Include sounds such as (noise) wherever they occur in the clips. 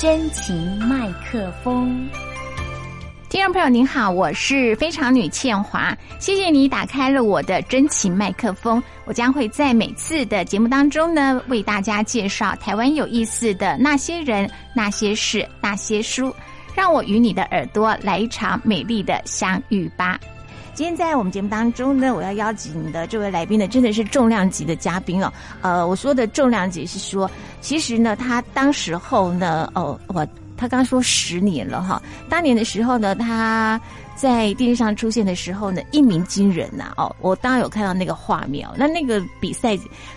真情麦克风。听众朋友您好，我是非常女倩华，谢谢你打开了我的真情麦克风。我将会在每次的节目当中呢，为大家介绍台湾有意思的那些人、那些事、那些书，让我与你的耳朵来一场美丽的相遇吧。今天在我们节目当中呢，我要邀请的这位来宾呢，真的是重量级的嘉宾哦。呃，我说的重量级是说，其实呢，他当时候呢，哦，我。他刚说十年了哈，当年的时候呢，他在电视上出现的时候呢，一鸣惊人呐哦，我当然有看到那个画面哦，那那个比赛。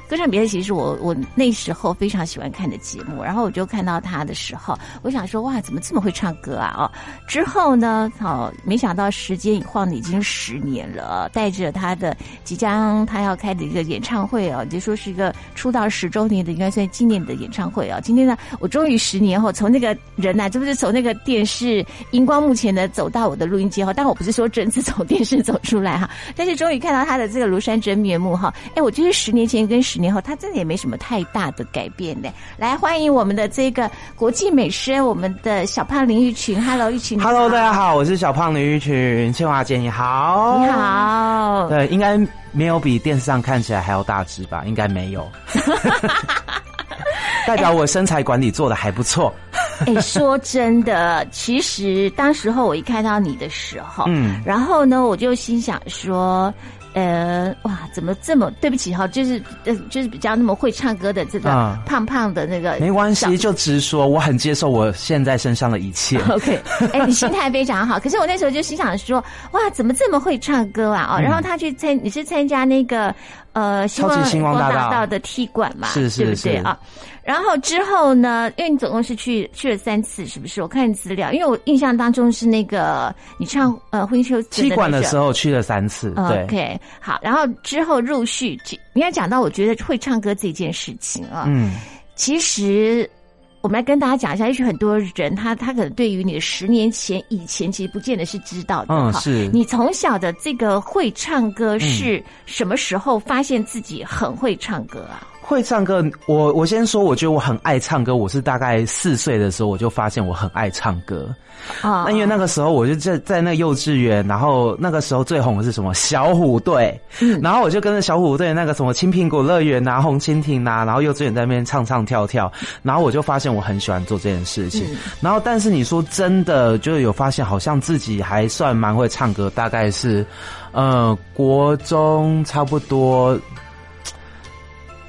歌唱比赛其实我我那时候非常喜欢看的节目，然后我就看到他的时候，我想说哇，怎么这么会唱歌啊？哦，之后呢，好，没想到时间一晃已经十年了，带着他的即将他要开的一个演唱会哦，就说是一个出道十周年的应该算纪念的演唱会啊。今天呢，我终于十年后从那个人呐，这不是从那个电视荧光幕前的走到我的录音机后哈，但我不是说真是从电视走出来哈，(laughs) 但是终于看到他的这个庐山真面目哈。哎，我觉得十年前跟十。年后，他真的也没什么太大的改变的。来，欢迎我们的这个国际美食，我们的小胖林玉群。Hello，玉群。Hello，大家好，我是小胖林玉群。千华姐，你好。你好。对，应该没有比电视上看起来还要大只吧？应该没有。(laughs) 代表我身材管理做的还不错。(laughs) 哎，说真的，其实当时候我一看到你的时候，嗯，然后呢，我就心想说。呃，哇，怎么这么对不起哈？就是呃，就是比较那么会唱歌的这个胖胖的那个，没关系，就直说，我很接受我现在身上的一切。OK，哎，你心态非常好。(laughs) 可是我那时候就心想说，哇，怎么这么会唱歌啊？哦，然后他去参，你是参加那个呃，超级星光大道的踢馆嘛？是是是啊。然后之后呢？因为你总共是去去了三次，是不是？我看资料，因为我印象当中是那个你唱呃婚秋踢馆的时候去了三次。对，OK，好。然后之后陆续，应该讲到我觉得会唱歌这件事情啊。嗯，其实我们来跟大家讲一下，也许很多人他他可能对于你的十年前以前其实不见得是知道的。嗯，是你从小的这个会唱歌是什么时候发现自己很会唱歌啊？会唱歌，我我先说，我觉得我很爱唱歌。我是大概四岁的时候，我就发现我很爱唱歌。啊，那因为那个时候我就在在那幼稚园，然后那个时候最红的是什么小虎队，然后我就跟着小虎队那个什么青苹果乐园啊、红蜻蜓啊，然后幼稚园在那边唱唱跳跳，然后我就发现我很喜欢做这件事情。然后，但是你说真的，就有发现好像自己还算蛮会唱歌，大概是呃国中差不多。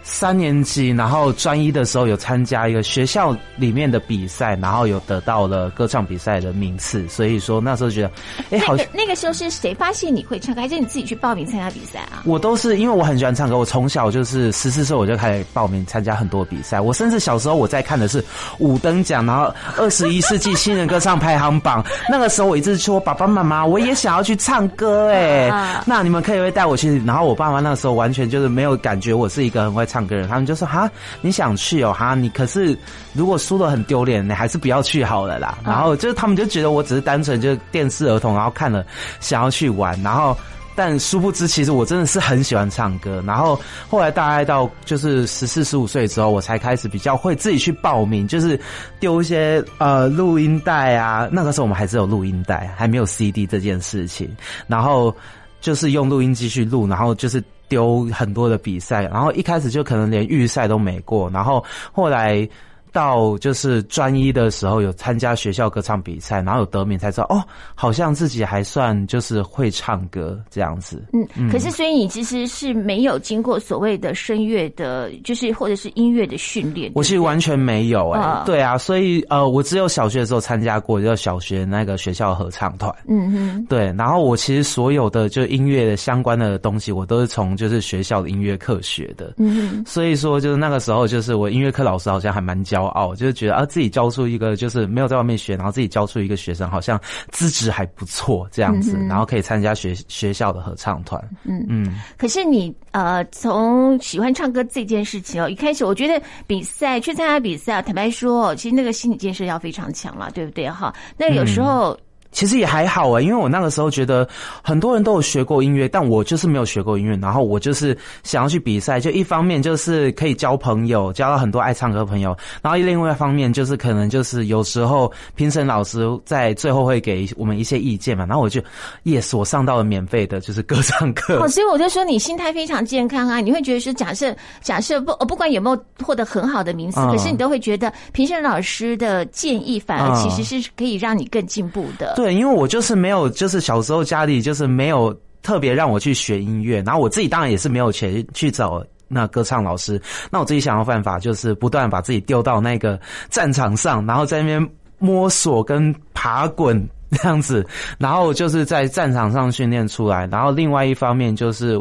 三年级，然后专一的时候有参加一个学校里面的比赛，然后有得到了歌唱比赛的名次，所以说那时候觉得，哎，好，那个时候是谁发现你会唱歌，还是你自己去报名参加比赛啊？我都是因为我很喜欢唱歌，我从小就是十四岁我就开始报名参加很多比赛，我甚至小时候我在看的是五等奖，然后二十一世纪新人歌唱排行榜，那个时候我一直说爸爸妈妈，我也想要去唱歌，哎，那你们可以会带我去，然后我爸妈那个时候完全就是没有感觉我是一个很会。唱歌人，他们就说哈，你想去哦哈，你可是如果输了很丢脸，你还是不要去好了啦。然后就是他们就觉得我只是单纯就是电视儿童，然后看了想要去玩，然后但殊不知其实我真的是很喜欢唱歌。然后后来大概到就是十四十五岁之后，我才开始比较会自己去报名，就是丢一些呃录音带啊。那个时候我们还是有录音带，还没有 CD 这件事情。然后就是用录音机去录，然后就是。丢很多的比赛，然后一开始就可能连预赛都没过，然后后来。到就是专一的时候有参加学校歌唱比赛，然后有得名才知道哦，好像自己还算就是会唱歌这样子。嗯，嗯可是所以你其实是没有经过所谓的声乐的，就是或者是音乐的训练。我其实完全没有哎，对啊，所以呃，我只有小学的时候参加过，就小学那个学校合唱团。嗯哼，对，然后我其实所有的就音乐的相关的东西，我都是从就是学校的音乐课学的。嗯哼，所以说就是那个时候，就是我音乐课老师好像还蛮教。傲，就是觉得啊，自己教出一个就是没有在外面学，然后自己教出一个学生，好像资质还不错这样子，然后可以参加学学校的合唱团。嗯嗯。可是你呃，从喜欢唱歌这件事情哦，一开始我觉得比赛去参加比赛，坦白说，其实那个心理建设要非常强了，对不对？哈，那有时候。其实也还好哎，因为我那个时候觉得很多人都有学过音乐，但我就是没有学过音乐。然后我就是想要去比赛，就一方面就是可以交朋友，交到很多爱唱歌的朋友；然后另外一方面就是可能就是有时候评审老师在最后会给我们一些意见嘛。然后我就，yes，我上到了免费的，就是歌唱课。哦，所以我就说你心态非常健康啊！你会觉得说，假设假设不不管有没有获得很好的名次，可是你都会觉得评审老师的建议反而其实是可以让你更进步的。对，因为我就是没有，就是小时候家里就是没有特别让我去学音乐，然后我自己当然也是没有钱去找那歌唱老师。那我自己想要办法，就是不断把自己丢到那个战场上，然后在那边摸索跟爬滚这样子，然后就是在战场上训练出来。然后另外一方面就是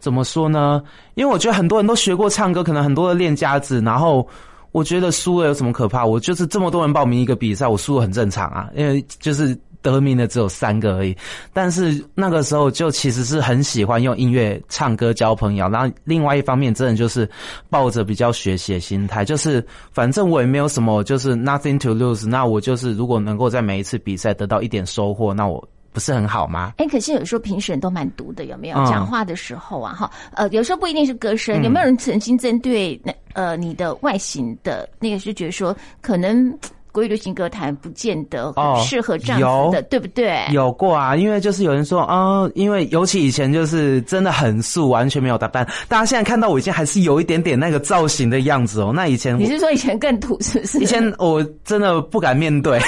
怎么说呢？因为我觉得很多人都学过唱歌，可能很多的练家子，然后。我觉得输了有什么可怕？我就是这么多人报名一个比赛，我输了很正常啊，因为就是得名的只有三个而已。但是那个时候就其实是很喜欢用音乐唱歌交朋友，然后另外一方面真的就是抱着比较学习的心态，就是反正我也没有什么，就是 nothing to lose。那我就是如果能够在每一次比赛得到一点收获，那我。不是很好吗？哎，可是有时候评审都蛮毒的，有没有？讲话的时候啊，哈，呃，有时候不一定是歌声，有没有人曾经针对那呃你的外形的那个，是觉得说可能。国语流行歌坛不见得很适合这样子的，对不对？有过啊，因为就是有人说啊，因为尤其以前就是真的很素，完全没有打扮。大家现在看到我以前还是有一点点那个造型的样子哦。那以前你是说以前更土是不是？以前我真的不敢面对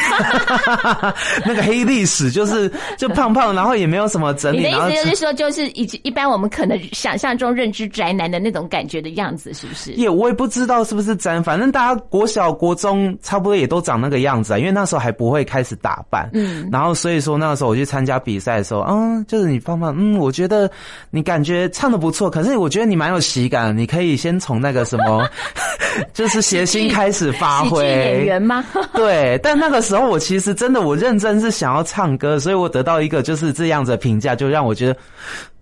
(laughs) 那个黑历史，就是就胖胖，然后也没有什么整理。你的意思就是说，就是一一般我们可能想象中认知宅男的那种感觉的样子，是不是？也我也不知道是不是真，反正大家国小国中差不多也都长。长那个样子啊，因为那时候还不会开始打扮，嗯，然后所以说那个时候我去参加比赛的时候，嗯，就是你放放，嗯，我觉得你感觉唱的不错，可是我觉得你蛮有喜感，你可以先从那个什么，(laughs) 就是谐星开始发挥演员吗？(laughs) 对，但那个时候我其实真的我认真是想要唱歌，所以我得到一个就是这样子的评价，就让我觉得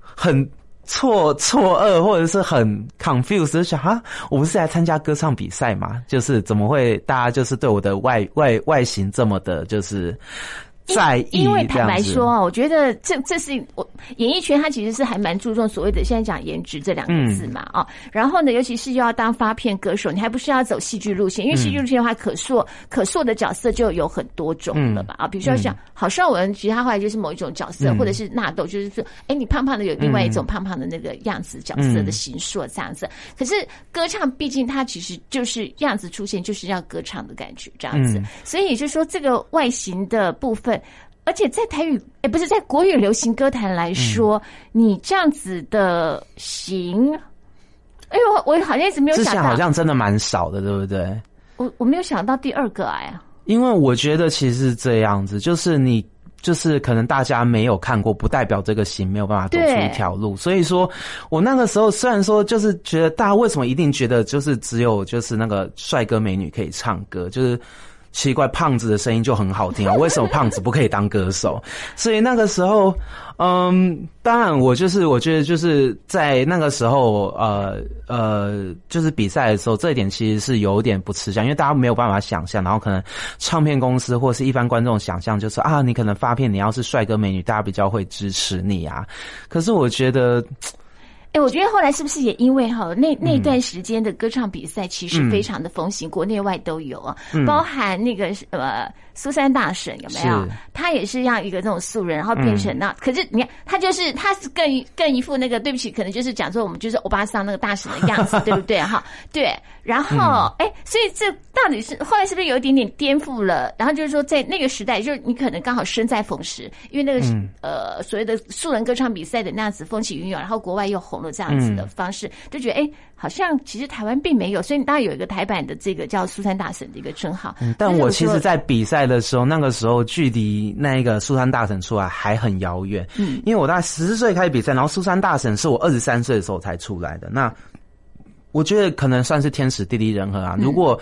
很。错错愕，或者是很 confused，想哈，我不是来参加歌唱比赛吗？就是怎么会大家就是对我的外外外形这么的，就是。在意因为坦白说啊，我觉得这这是我演艺圈，它其实是还蛮注重所谓的现在讲颜值这两个字嘛啊。然后呢，尤其是又要当发片歌手，你还不是要走戏剧路线？因为戏剧路线的话，可塑可塑的角色就有很多种了吧啊。比如说像郝邵文，其实他后来就是某一种角色，或者是纳豆，就是说，哎，你胖胖的有另外一种胖胖的那个样子角色的形塑这样子。可是歌唱毕竟它其实就是样子出现，就是要歌唱的感觉这样子。所以也就是说，这个外形的部分。而且在台语，哎，不是在国语流行歌坛来说，你这样子的行，哎呦，我好像一直没有想到，好像真的蛮少的，对不对？我我没有想到第二个哎啊，因为我觉得其实是这样子，就是你就是可能大家没有看过，不代表这个型没有办法走出一条路。所以说我那个时候虽然说就是觉得大家为什么一定觉得就是只有就是那个帅哥美女可以唱歌，就是。奇怪，胖子的声音就很好听啊！为什么胖子不可以当歌手？(laughs) 所以那个时候，嗯，当然我就是我觉得就是在那个时候，呃呃，就是比赛的时候，这一点其实是有点不吃香，因为大家没有办法想象，然后可能唱片公司或是一般观众想象就是啊，你可能发片，你要是帅哥美女，大家比较会支持你啊。可是我觉得。哎，我觉得后来是不是也因为哈那那段时间的歌唱比赛其实非常的风行，国内外都有啊，包含那个呃苏三大婶有没有？他也是让一个这种素人，然后变成那，可是你看他就是他是更更一副那个对不起，可能就是讲说我们就是欧巴桑那个大婶的样子，对不对 (laughs) 哈？对，然后哎，所以这到底是后来是不是有一点点颠覆了？然后就是说在那个时代，就是你可能刚好身在逢时，因为那个呃所谓的素人歌唱比赛的那样子风起云涌，然后国外又红了。这样子的方式，就觉得哎，好像其实台湾并没有，所以当然有一个台版的这个叫苏珊大婶的一个称号。但我其实，在比赛的时候，那个时候距离那一个苏珊大婶出来还很遥远。嗯，因为我大概十四岁开始比赛，然后苏珊大婶是我二十三岁的时候才出来的。那我觉得可能算是天时地利人和啊。如果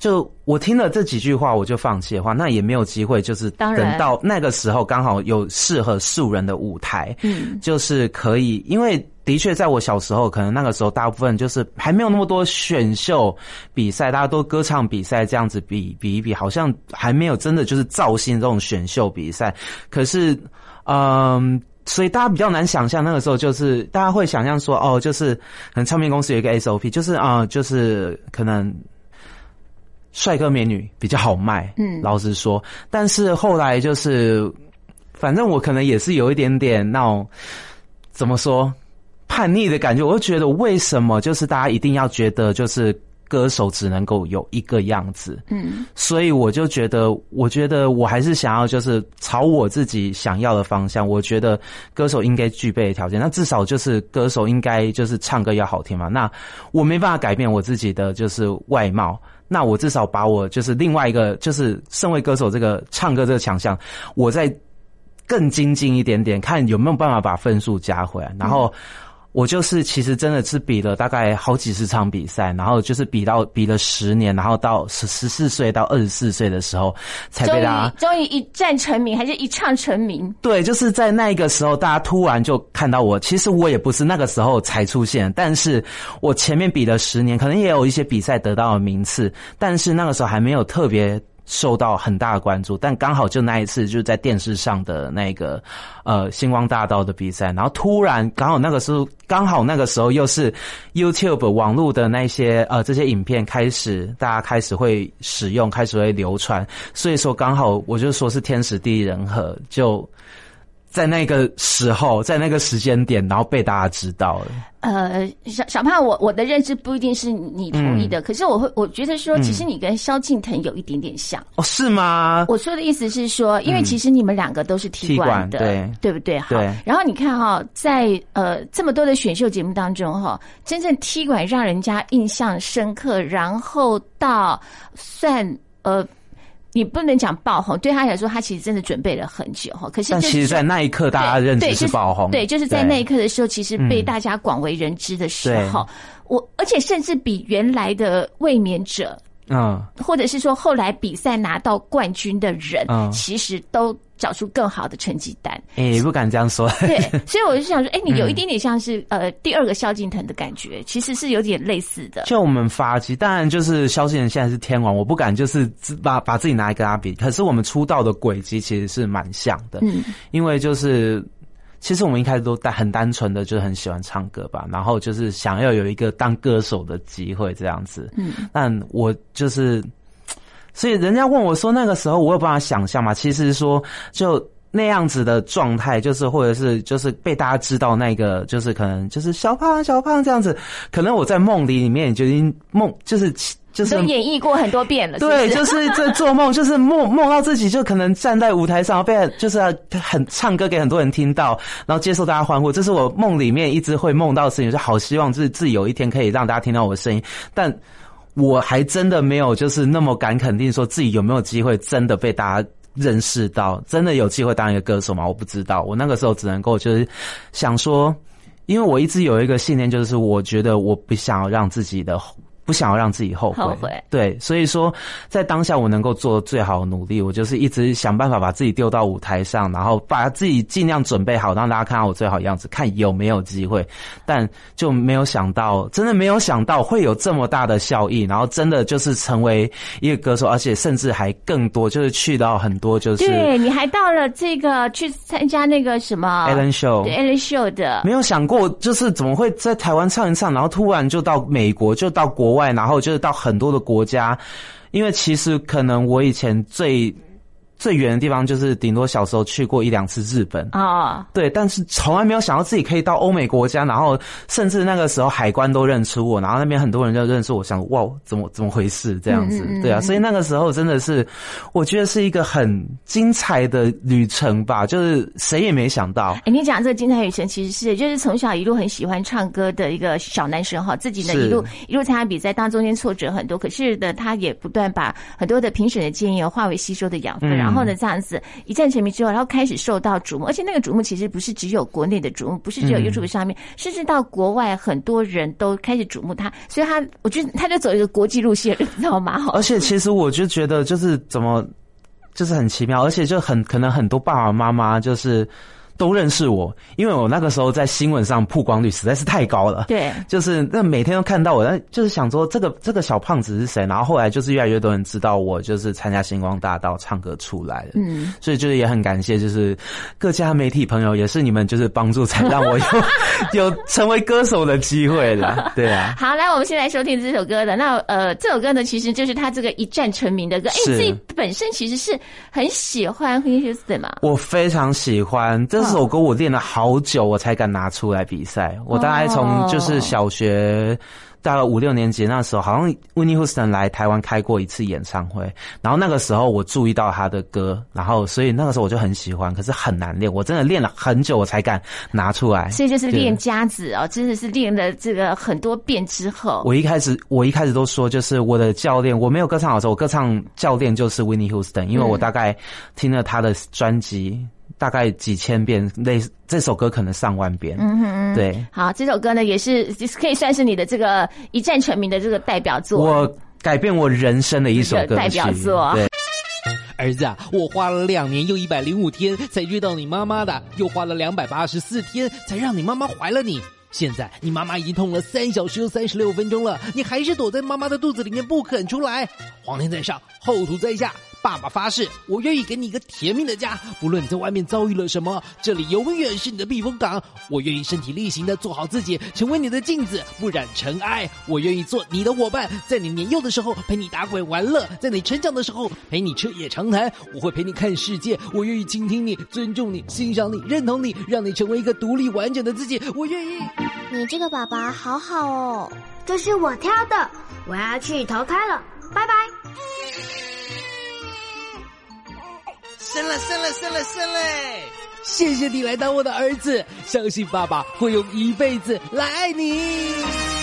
就我听了这几句话，我就放弃的话，那也没有机会，就是等到那个时候刚好有适合素人的舞台，嗯，就是可以，因为的确在我小时候，可能那个时候大部分就是还没有那么多选秀比赛，大家都歌唱比赛这样子比比一比，好像还没有真的就是造星这种选秀比赛。可是，嗯。所以大家比较难想象，那个时候就是大家会想象说，哦，就是可能唱片公司有一个 SOP，就是啊、就是可能帅哥美女比较好卖，嗯老实说。但是后来就是，反正我可能也是有一点点那种怎么说叛逆的感觉，我就觉得为什么就是大家一定要觉得就是歌手只能够有一个样子，嗯所以我就觉得，我觉得我还是想要就是朝我自己想要的方向。我觉得歌手应该具备的条件，那至少就是歌手应该就是唱歌要好听嘛。那我没办法改变我自己的就是外貌，那我至少把我就是另外一个就是身为歌手这个唱歌这个强项，我再更精进一点点，看有没有办法把分数加回来，然后。我就是其实真的是比了大概好几十场比赛，然后就是比到比了十年，然后到十十四岁到二十四岁的时候才终于被大家终于一战成名，还是一唱成名？对，就是在那个时候，大家突然就看到我。其实我也不是那个时候才出现，但是我前面比了十年，可能也有一些比赛得到了名次，但是那个时候还没有特别受到很大的关注。但刚好就那一次，就是在电视上的那个呃星光大道的比赛，然后突然刚好那个时候，刚好那个时候又是 YouTube 网络的那些呃这些影片开始，大家开始会使用，开始会流传，所以说刚好我就说是天时地利人和，就在那个时候，在那个时间点，然后被大家知道了。呃，小小胖，我我的认知不一定是你同意嗯的，可是我会我觉得说，其实你跟萧敬腾有一点点像。哦，是吗？我说的意思是说，因为其实你们两个都是踢踢馆的，馆对对不对？好，然后你看哈、在呃这么多的选秀节目当中哈、真正踢馆让人家印象深刻，然后到算呃。你不能讲爆红，对他来说，他其实真的准备了很久哈。可是但就是说其实在那一刻大家认知对就是爆红，对，就是在那一刻的时候，其实被嗯大家广为人知的时对候，我而且甚至比原来的卫冕者，嗯，或者是说后来比赛拿到冠军的人，嗯其实都找出更好的成绩单。哎、不敢这样说。对，所以我就想说，哎、(laughs) 你有嗯一点点像是、呃第二个萧敬腾的感觉，其实是有点类似的。就我们发迹，当然就是萧敬腾现在是天王，我不敢就是自把把自己拿来跟他比。可是我们出道的轨迹其实是蛮像的，嗯，因为就是其实我们一开始都单很单纯的，就是很喜欢唱歌吧，然后就是想要有一个当歌手的机会这样子。嗯，但我就是，所以人家问我说那个时候我有办法想象吗？其实说就。那样子的状态，就是或者是就是被大家知道那个，就是可能就是小胖小胖这样子，可能我在梦里里面就已经梦就是就是都演绎过很多遍了，对，就是在做梦，就是梦梦到自己就可能站在舞台上，被就是很唱歌给很多人听到，然后接受大家欢呼，这是我梦里面一直会梦到的事情，就好希望自自己有一天可以让大家听到我的声音，但我还真的没有就是那么敢肯定说自己有没有机会真的被大家。认识到真的有机会当一个歌手吗？我不知道。我那个时候只能够就是想说，因为我一直有一个信念，就是我觉得我不想要让自己的不想要让自己后悔，后悔。对，所以说在当下我能够做最好的努力，我就是一直想办法把自己丢到舞台上，然后把自己尽量准备好，让大家看到我最好的样子，看有没有机会。但就没有想到，真的没有想到会有这么大的效益，然后真的就是成为一个歌手，而且甚至还更多，就是去到很多就是对，你还到了这个去参加那个什么 Ellen Show 对 Ellen Show 的，没有想过，就是怎么会在台湾唱一唱，然后突然就到美国，就到国外，然后就是到很多的国家。因为其实可能我以前最最远的地方，就是顶多小时候去过一两次日本。哦，对，但是从来没有想到自己可以到欧美国家，然后甚至那个时候海关都认出我，然后那边很多人就认识我，想哇，怎么怎么回事这样子？对啊，所以那个时候真的是，我觉得是一个很精彩的旅程吧，就是谁也没想到。哎，你讲这个精彩旅程，其实是就是从小一路很喜欢唱歌的一个小男生哈，自己呢一路一路参加比赛，当中间挫折很多，可是呢，他也不断把很多的评审的建议化为吸收的养分，嗯然然后呢这样子一战成名之后，然后开始受到瞩目，而且那个瞩目其实不是只有国内的瞩目，不是只有 YouTube 上面，甚至到国外很多人都开始瞩目他，所以他我觉得他就走一个国际路线，你知道吗？(laughs) 而且其实我就觉得就是怎么就是很奇妙，而且就很可能很多爸爸妈妈就是。都认识我，因为我那个时候在新闻上曝光率实在是太高了。对，就是那每天都看到我，那就是想说这个这个小胖子是谁？然后后来就是越来越多人知道我就是参加星光大道唱歌出来的。嗯，所以就是也很感谢，就是各家媒体朋友也是你们就是帮助才让我有 (laughs) 有成为歌手的机会了。对啊。好，来我们先来收听这首歌的。那呃，这首歌呢，其实就是他这个一战成名的歌。哎，自己本身其实是很喜欢 Houston 嘛？我非常喜欢这。这首歌我练了好久，我才敢拿出来比赛。我大概从就是小学到了五六年级那时候，好像 Winnie Houston 来台湾开过一次演唱会，然后那个时候我注意到他的歌，然后所以那个时候我就很喜欢，可是很难练，我真的练了很久我才敢拿出来。所以就是练家子哦，真的是练了这个很多遍之后。我一开始我一开始都说，就是我的教练，我没有歌唱老师，我歌唱教练就是 Winnie Houston，因为我大概听了他的专辑。大概几千遍，类这首歌可能上万遍。嗯哼，对。好，这首歌呢也是可以算是你的这个一战成名的这个代表作。我改变我人生的一首歌代表作。对，儿子啊，我花了两年又一百零五天才遇到你妈妈的，又花了两百八十四天才让你妈妈怀了你。现在你妈妈已经痛了三小时又三十六分钟了，你还是躲在妈妈的肚子里面不肯出来。皇天在上，后土在下。爸爸发誓，我愿意给你一个甜蜜的家，不论你在外面遭遇了什么，这里永远是你的避风港。我愿意身体力行的做好自己，成为你的镜子，不染尘埃。我愿意做你的伙伴，在你年幼的时候陪你打滚玩乐，在你成长的时候陪你彻夜长谈。我会陪你看世界，我愿意倾听你，尊重你，欣赏你，认同你，让你成为一个独立完整的自己。我愿意。你这个爸爸好好哦，这是我挑的，我要去投胎了，拜拜。生了，生了，生了，生了！谢谢你来当我的儿子，相信爸爸会用一辈子来爱你。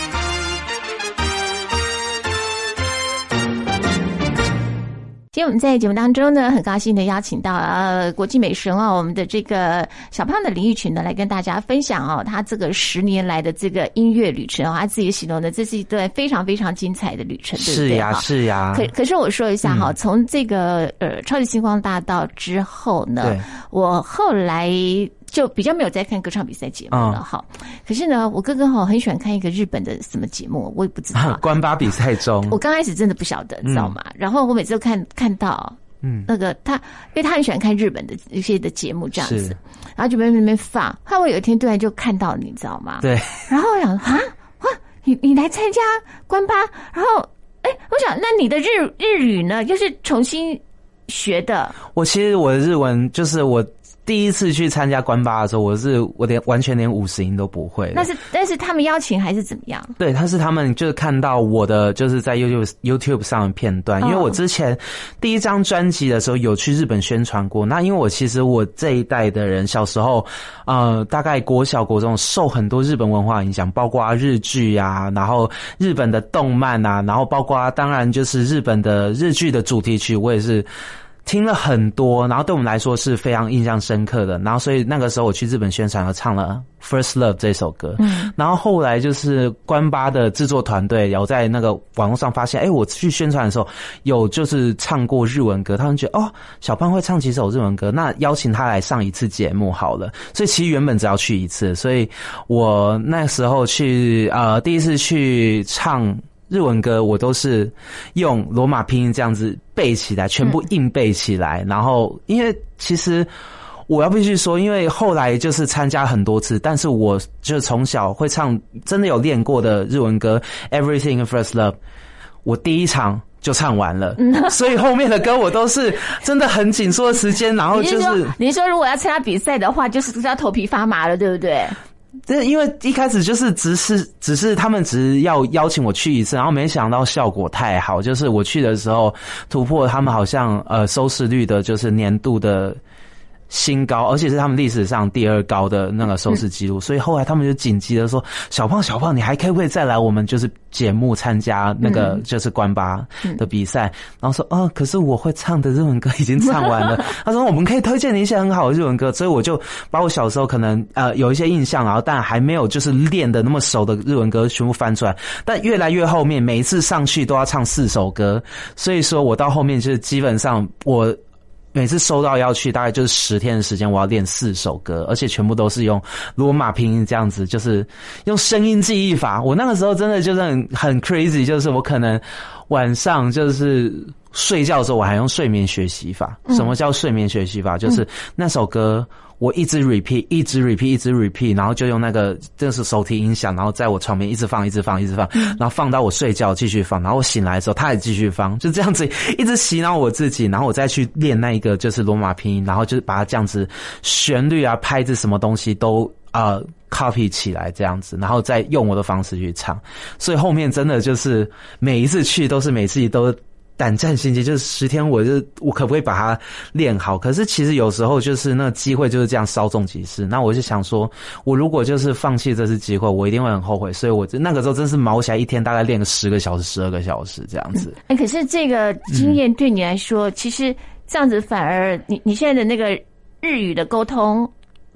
今天我们在节目当中呢，很高兴的邀请到呃国际美神哦，我们的这个小胖的林玉群呢，来跟大家分享哦，他这个十年来的这个音乐旅程哦，他自己形容的这是一段非常非常精彩的旅程，对不对？是呀，是呀。可可是我说一下哈，从这个呃超级星光大道之后呢，我后来。就比较没有在看歌唱比赛节目了哈，可是呢，我哥哥哈很喜欢看一个日本的什么节目，我也不知道。关八比赛中，我刚开始真的不晓得，知道吗？然后我每次都看看到，嗯，那个他，因为他很喜欢看日本的一些的节目这样子，然后就边那边放。后来我有一天突然就看到，你知道吗？对。然后我想啊，哇，你你来参加关八，然后哎，我想那你的日日语呢，又是重新学的？我其实我的日文就是我。第一次去参加关八的时候，我是我连完全连五十音都不会。那是但是他们邀请还是怎么样？对，他是他们就是看到我的就是在 YouTube YouTube 上的片段，因为我之前第一张专辑的时候有去日本宣传过。那因为我其实我这一代的人小时候，呃，大概国小国中受很多日本文化影响，包括日剧啊，然后日本的动漫啊，然后包括当然就是日本的日剧的主题曲，我也是。听了很多，然后对我们来说是非常印象深刻的。然后，所以那个时候我去日本宣传，我唱了《First Love》这首歌。嗯，然后后来就是关八的制作团队，然后在那个网络上发现，哎，我去宣传的时候有就是唱过日文歌，他们觉得哦，小胖会唱几首日文歌，那邀请他来上一次节目好了。所以其实原本只要去一次，所以我那时候去呃第一次去唱。日文歌我都是用罗马拼音这样子背起来，全部硬背起来。然后，因为其实我要必须说，因为后来就是参加很多次，但是我就从小会唱，真的有练过的日文歌《Everything First Love》，我第一场就唱完了。所以后面的歌我都是真的很紧缩的时间，然后就是您说如果要参加比赛的话，就是要头皮发麻了，对不对？这因为一开始就是只是只是他们只要邀请我去一次，然后没想到效果太好，就是我去的时候突破他们好像呃收视率的，就是年度的新高，而且是他们历史上第二高的那个收视记录，所以后来他们就紧急的说：“小胖，小胖，你还可不可以再来我们就是节目参加那个就是关八的比赛？”然后说：“哦，可是我会唱的日文歌已经 (laughs) 唱完了。”他说：“我们可以推荐你一些很好的日文歌。”所以我就把我小时候可能呃有一些印象，然后但还没有就是练的那么熟的日文歌全部翻出来。但越来越后面，每一次上去都要唱四首歌，所以说我到后面就是基本上我。每次收到要去，大概就是十天的时间，我要练四首歌，而且全部都是用罗马拼音这样子，就是用声音记忆法。我那个时候真的就是很很 crazy，就是我可能晚上就是睡觉的时候，我还用睡眠学习法。什么叫睡眠学习法？就是那首歌。我一直 repeat，一直 repeat，一直 repeat，然后就用那个就是手提音响，然后在我床边一直放，一直放，一直放，然后放到我睡觉继续放，然后我醒来的时候它也继续放，就这样子一直洗脑我自己，然后我再去练那一个就是罗马拼音，然后就是把它这样子旋律啊、拍子什么东西都啊 copy 起来这样子，然后再用我的方式去唱，所以后面真的就是每一次去都是每次都。胆战心惊，就是十天，我就我可不可以把它练好？可是其实有时候就是那机会就是这样稍纵即逝。那我就想说，我如果就是放弃这次机会，我一定会很后悔。所以我就那个时候真是毛起来，一天大概练个十个小时、十二个小时这样子。哎，可是这个经验对你来说，其实这样子反而你你现在的那个日语的沟通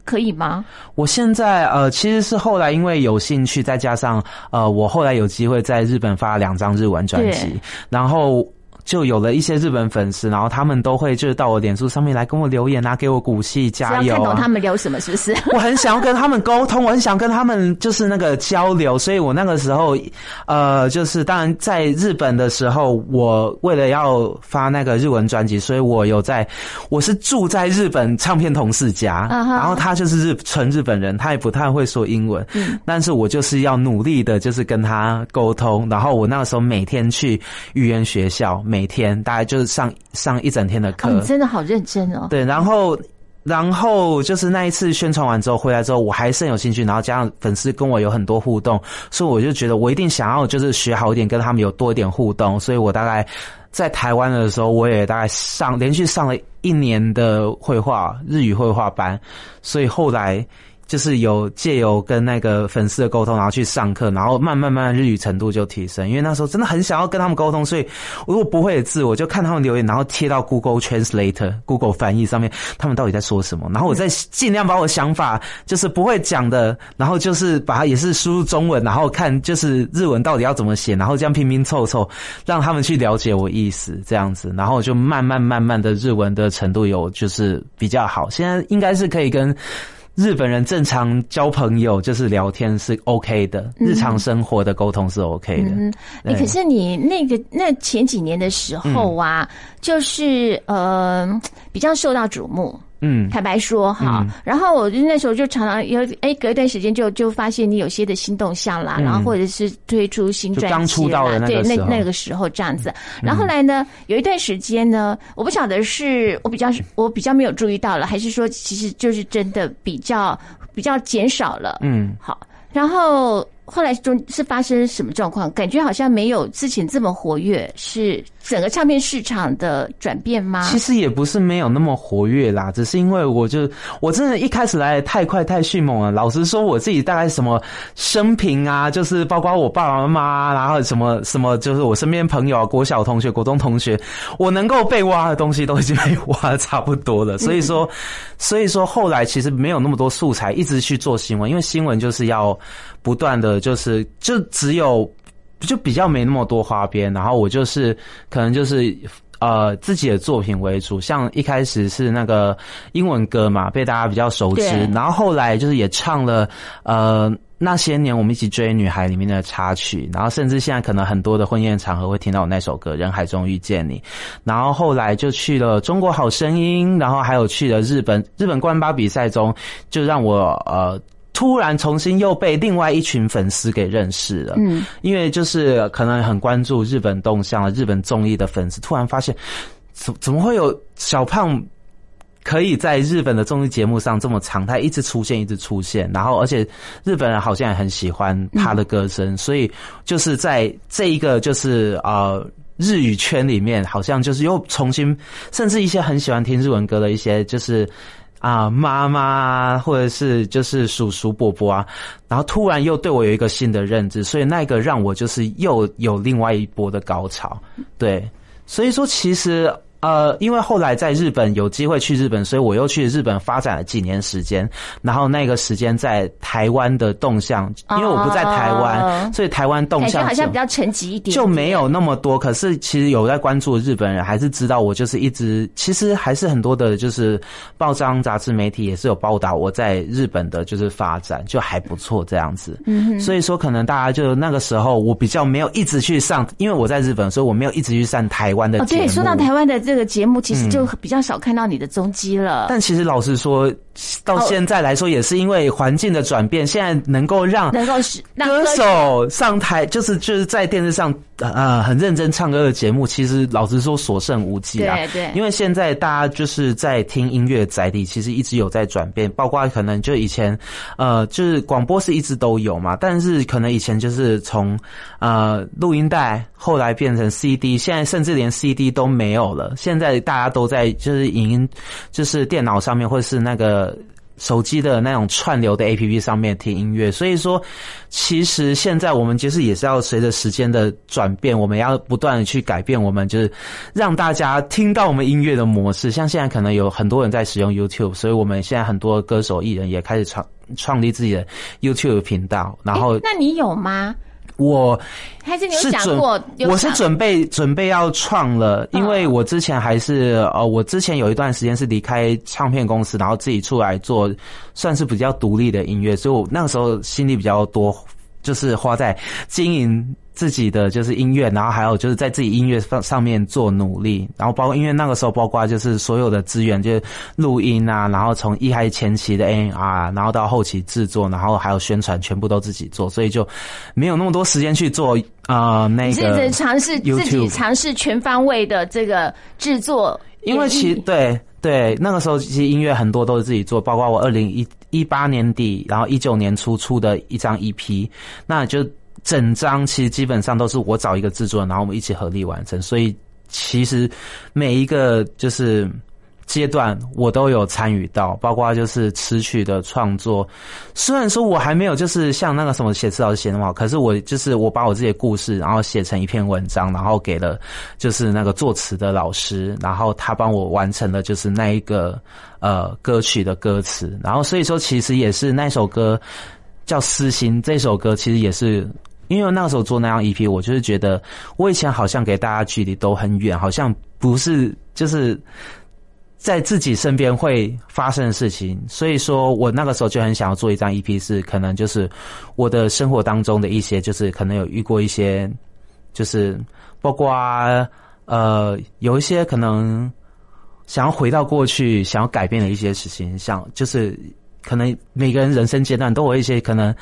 可以吗？我现在呃，其实是后来因为有兴趣，再加上呃，我后来有机会在日本发两张日文专辑，然后。就有了一些日本粉丝，然后他们都会就是到我脸书上面来跟我留言啊，给我鼓气加油。看懂他们聊什么是不是？(laughs) 我很想要跟他们沟通，我很想跟他们就是那个交流，所以我那个时候呃，就是当然在日本的时候，我为了要发那个日文专辑，所以我有在我是住在日本唱片同事家，然后他就是日纯日本人，他也不太会说英文，但是我就是要努力的，就是跟他沟通，然后我那个时候每天去语言学校。每天大概就是上上一整天的课，真的好认真哦。对，然后然后就是那一次宣传完之后回来之后，我还是很有兴趣，然后加上粉丝跟我有很多互动，所以我就觉得我一定想要就是学好一点，跟他们有多一点互动。所以我大概在台湾的时候，我也大概上连续上了一年的绘画日语绘画班，所以后来。就是有借由跟那个粉丝的沟通，然后去上课，然后慢慢慢日语程度就提升。因为那时候真的很想要跟他们沟通，所以如果不会的字，我就看他们留言，然后贴到 Google Translator、Google 翻译上面，他们到底在说什么，然后我再尽量把我想法就是不会讲的，然后就是把它也是输入中文，然后看就是日文到底要怎么写，然后这样拼拼凑凑，让他们去了解我意思这样子，然后就慢慢慢慢的日文的程度有就是比较好，现在应该是可以跟。日本人正常交朋友就是聊天是 OK 的，日常生活的沟通是 OK 的。嗯，可是你那个那前几年的时候啊，就是呃比较受到瞩目。嗯，坦白说哈，然后我就那时候就常常有哎，隔一段时间就就发现你有些的新动向啦，然后或者是推出新专辑啦，对，那那个时候这样子。然后来呢，有一段时间呢，我不晓得是我比较我比较没有注意到了，还是说其实就是真的比较比较减少了。嗯，好，然后。后来中是发生什么状况？感觉好像没有之前这么活跃，是整个唱片市场的转变吗？其实也不是没有那么活跃啦，只是因为我就我真的一开始来太快太迅猛了。老实说，我自己大概什么生平啊，就是包括我爸爸妈妈，然后什么什么，就是我身边朋友、啊国小同学、国中同学，我能够被挖的东西都已经被挖的 (laughs) 差不多了。所以说，所以说后来其实没有那么多素材一直去做新闻，因为新闻就是要。不断的就是就只有就比较没那么多花边，然后我就是可能就是呃自己的作品为主，像一开始是那个英文歌嘛，被大家比较熟知，然后后来就是也唱了呃那些年我们一起追女孩里面的插曲，然后甚至现在可能很多的婚宴场合会听到我那首歌《人海中遇见你》，然后后来就去了中国好声音，然后还有去了日本日本冠巴比赛中，就让我呃。突然重新又被另外一群粉丝给认识了，嗯，因为就是可能很关注日本动向、日本综艺的粉丝，突然发现怎怎么会有小胖可以在日本的综艺节目上这么常态，一直出现，一直出现，然后而且日本人好像也很喜欢他的歌声，所以就是在这一个就是呃日语圈里面，好像就是又重新，甚至一些很喜欢听日文歌的一些就是。啊妈妈或者是就是叔叔伯伯啊，然后突然又对我有一个新的认知，所以那个让我就是又有另外一波的高潮，对，所以说其实。呃，因为后来在日本有机会去日本，所以我又去日本发展了几年时间。然后那个时间在台湾的动向，因为我不在台湾，所以台湾动向好像比较沉寂一点，就没有那么多。可是其实有在关注日本人，还是知道我就是一直，其实还是很多的，就是报章、杂志、媒体也是有报道我在日本的，就是发展就还不错这样子。嗯，所以说可能大家就那个时候我比较没有一直去上，因为我在日本，所以我没有一直去上台湾的节目。对，说到台湾的。这个节目其实就比较少看到你的踪迹了。但其实老实说，到现在来说，也是因为环境的转变，现在能够让能够歌手上台，就是就是在电视上呃很认真唱歌的节目，其实老实说所剩无几啊。对对。因为现在大家就是在听音乐载体，其实一直有在转变，包括可能就以前呃就是广播是一直都有嘛，但是可能以前就是从呃录音带后来变成 CD，现在甚至连 CD 都没有了。现在大家都在就是影音，就是电脑上面或是那个手机的那种串流的 A P P 上面听音乐，所以说其实现在我们其实也是要随着时间的转变，我们要不断的去改变我们就是让大家听到我们音乐的模式。像现在可能有很多人在使用 YouTube，所以我们现在很多歌手艺人也开始创创立自己的 YouTube 频道。然后，那你有吗？我还是你有想过？我是准备准备要创了，因为我之前还是呃，我之前有一段时间是离开唱片公司，然后自己出来做，算是比较独立的音乐，所以我那个时候心里比较多，就是花在经营。自己的就是音乐，然后还有就是在自己音乐上上面做努力，然后包括因为那个时候包括就是所有的资源，就是录音啊，然后从一开始前期的 A R，然后到后期制作，然后还有宣传，全部都自己做，所以就没有那么多时间去做啊那个。甚至尝试自己尝试全方位的这个制作，因为其对对那个时候其实音乐很多都是自己做，包括我二零一一八年底，然后一九年初出的一张 E P，那就。整张其实基本上都是我找一个制作人，然后我们一起合力完成。所以其实每一个就是阶段我都有参与到，包括就是词曲的创作。虽然说我还没有就是像那个什么写词老师写那么好，可是我就是我把我自己的故事，然后写成一篇文章，然后给了就是那个作词的老师，然后他帮我完成了就是那一个呃歌曲的歌词。然后所以说其实也是那首歌叫《私心》这首歌，其实也是。因为那个时候做那张 EP，我就是觉得我以前好像给大家距离都很远，好像不是就是在自己身边会发生的事情，所以说我那个时候就很想要做一张 EP，是可能就是我的生活当中的一些，就是可能有遇过一些，就是包括呃有一些可能想要回到过去，想要改变的一些事情，像就是可能每个人人生阶段都有一些可能。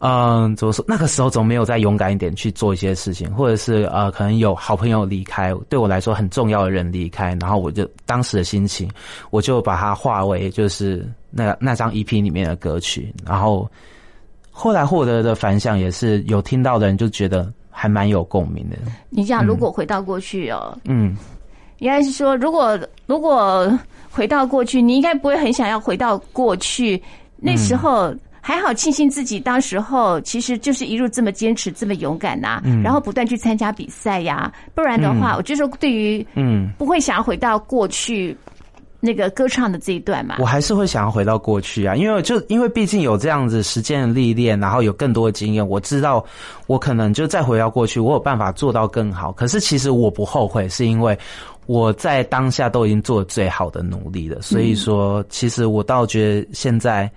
嗯，怎么说？那个时候总没有再勇敢一点去做一些事情，或者是呃，可能有好朋友离开，对我来说很重要的人离开，然后我就当时的心情，我就把它化为就是那那张 EP 里面的歌曲，然后后来获得的反响也是有听到的人就觉得还蛮有共鸣的。你讲如果回到过去哦，嗯，应该是说如果如果回到过去，你应该不会很想要回到过去那时候。还好，庆幸自己当时候其实就是一路这么坚持，这么勇敢呐，然后不断去参加比赛呀。不然的话，我就说对于嗯，不会想要回到过去那个歌唱的这一段嘛。我还是会想要回到过去啊，因为就因为毕竟有这样子时间的历练，然后有更多的经验，我知道我可能就再回到过去，我有办法做到更好。可是其实我不后悔，是因为我在当下都已经做最好的努力了。所以说，其实我倒觉得现在。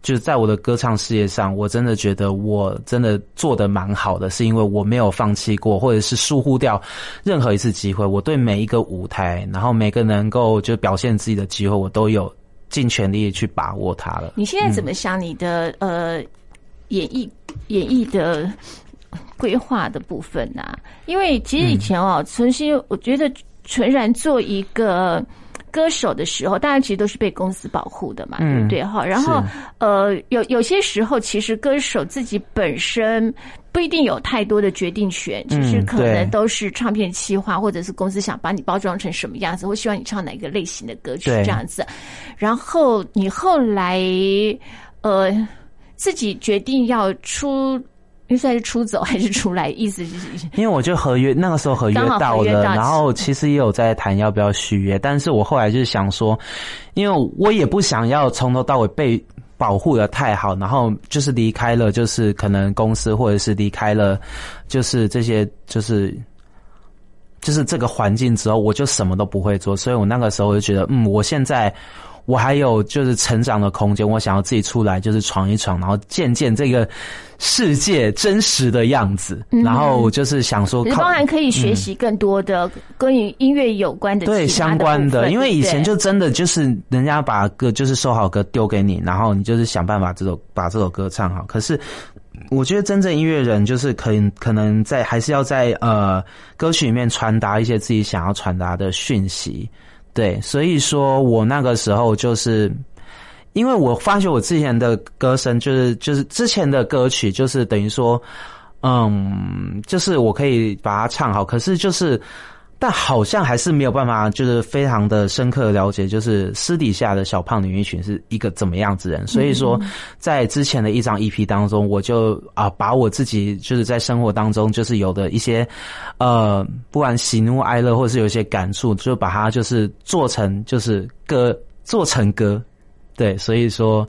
就是在我的歌唱事业上，我真的觉得我真的做的蛮好的，是因为我没有放弃过，或者是疏忽掉任何一次机会。我对每一个舞台，然后每个能够就表现自己的机会，我都有尽全力去把握它了。你现在怎么想你的呃演艺演绎的规划的部分呢？因为其实以前哦，重新我觉得纯然做一个。歌手的时候，大家其实都是被公司保护的嘛，对不对？哈，然后呃，有有些时候，其实歌手自己本身不不一定有太多的决定权，就是嗯可能都是唱片企划或者是公司想把你包装成什么样子，或希望你唱哪个类型的歌曲这样子。然后你后来呃自己决定要出。因为算是出走还是出来？意思就是因为我就合约那个时候合约到了，到然后其实也有在谈要不要续约，但是我后来就是想说，因为我也不想要从头到尾被保护的太好，然后就是离开了，就是可能公司或者是离开了，就是这些就是。就是这个环境之后，我就什么都不会做，所以我那个时候就觉得，嗯，我现在我还有就是成长的空间，我想要自己出来，就是闯一闯，然后见见这个世界真实的样子，然后就是想说可是靠包含可以学习更多的跟与音乐有关的对相关的因为以前就真的就是人家把歌就是收好歌丢给你，然后你就是想办法这首把这首歌唱好。可是我觉得真正音乐人就是可以可能在还是要在呃歌曲里面传达一些自己想要传达的讯息。对，所以说我那个时候就是。因为我发觉我之前的歌声就是就是之前的歌曲就是等于说，嗯，就是我可以把它唱好，可是就是，但好像还是没有办法，就是非常的深刻的了解，就是私底下的小胖李云群是一个怎么样子人。所以说，在之前的一张 EP 当中，我就啊把我自己就是在生活当中就是有的一些呃，不管喜怒哀乐，或者是有一些感触，就把它就是做成就是歌，做成歌。对，所以说，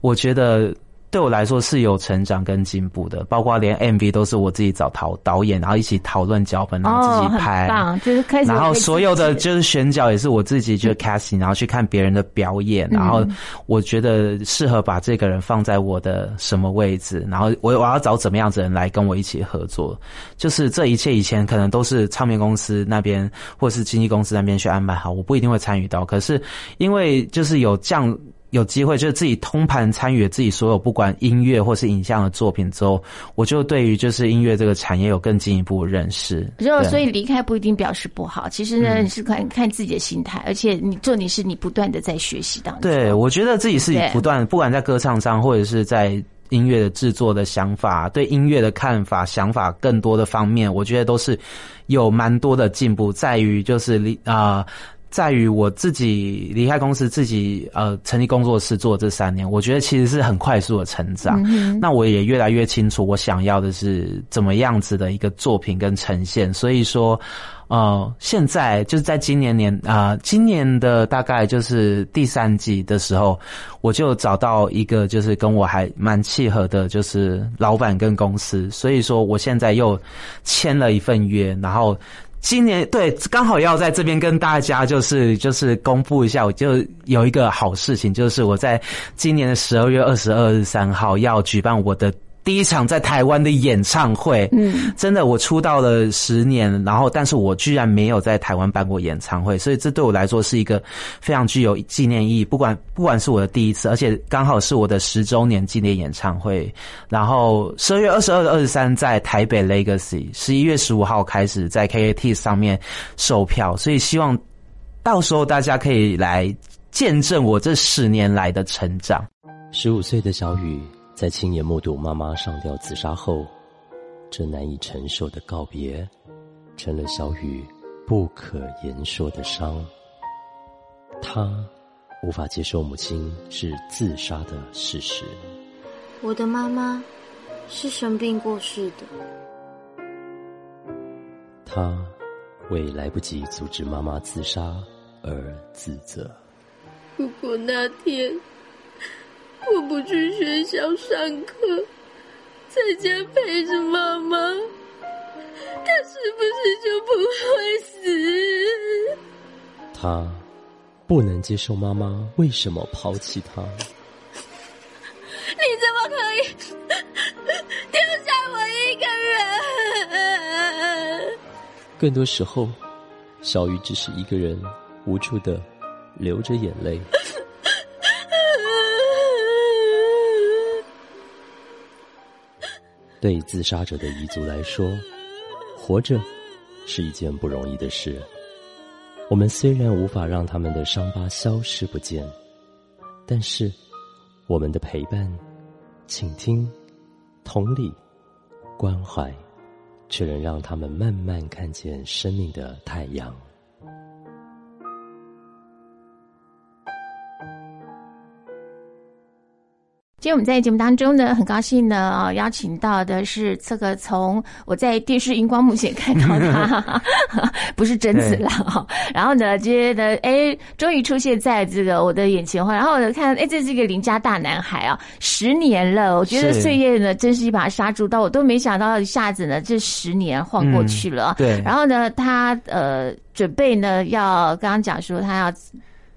我觉得对我来说是有成长跟进步的，包括连 MV 都是我自己找导导演，然后一起讨论脚本，然后自己拍。棒，就是开始然后所有的就是选角也是我自己就是 casting，然后去看别人的表演，然后我觉得适合把这个人放在我的什么位置，然后我我要找怎么样子的人来跟我一起合作，就是这一切以前可能都是唱片公司那边或是经纪公司那边去安排好，我不一定会参与到，可是因为就是有这样。有机会就是自己通盘参与自己所有不管音乐或是影像的作品之后，我就对于就是音乐这个产业有更进一步的认识。就对嗯所以离开不一定表示不好，其实呢，你是看看自己的心态，而且你做你是你不断的在学习当中。对，我觉得自己是对不断，不管在歌唱上，或者是在音乐的制作的想法，对音乐的看法、想法更多的方面，我觉得都是有蛮多的进步，在于就是离啊。在于我自己离开公司，自己呃成立工作室做这三年，我觉得其实是很快速的成长。嗯那我也越来越清楚我想要的是怎么样子的一个作品跟呈现。所以说，呃，现在就是在今年年啊、呃，今年的大概就是第三季的时候，我就找到一个就是跟我还蛮契合的，就是老板跟公司。所以说，我现在又签了一份约，然后。今年对，刚好要在这边跟大家就是就是公布一下，我就有一个好事情，就是我在今年的十二月二十二日三号要举办我的第一场在台湾的演唱会。嗯，真的，我出道了十年，然后但是我居然没有在台湾办过演唱会，所以这对我来说是一个非常具有纪念意义。不管不管是我的第一次，而且刚好是我的十周年纪念演唱会。然后十二月二十二、二十三在台北 Legacy，十一月十五号开始在 KAT 上面售票，所以希望到时候大家可以来见证我这十年来的成长。十五岁的小雨在亲眼目睹妈妈上吊自杀后，这难以承受的告别，成了小雨不可言说的伤。他无法接受母亲是自杀的事实。我的妈妈是生病过世的。他为来不及阻止妈妈自杀而自责。如果那天我不去学校上课，在家陪着妈妈，她是不是就不会死？他不能接受妈妈为什么抛弃他。你怎么可以丢下我一个人？更多时候，小雨只是一个人无助的流着眼泪。对自杀者的彝族来说，活着是一件不容易的事。我们虽然无法让他们的伤疤消失不见，但是我们的陪伴、倾听、同理、关怀，却能让他们慢慢看见生命的太阳。今天我们在节目当中呢，很高兴呢啊，邀请到的是这个从我在电视荧光幕前看到他，(laughs) 不是贞子啦哈。然后呢，觉得哎，终于出现在这个我的眼前然后呢，看哎，这是一个邻家大男孩啊，十年了，我觉得岁月呢真是一把杀猪刀，我都没想到一下子呢这十年晃过去了。对。然后呢，他呃准备呢要刚刚讲说他要。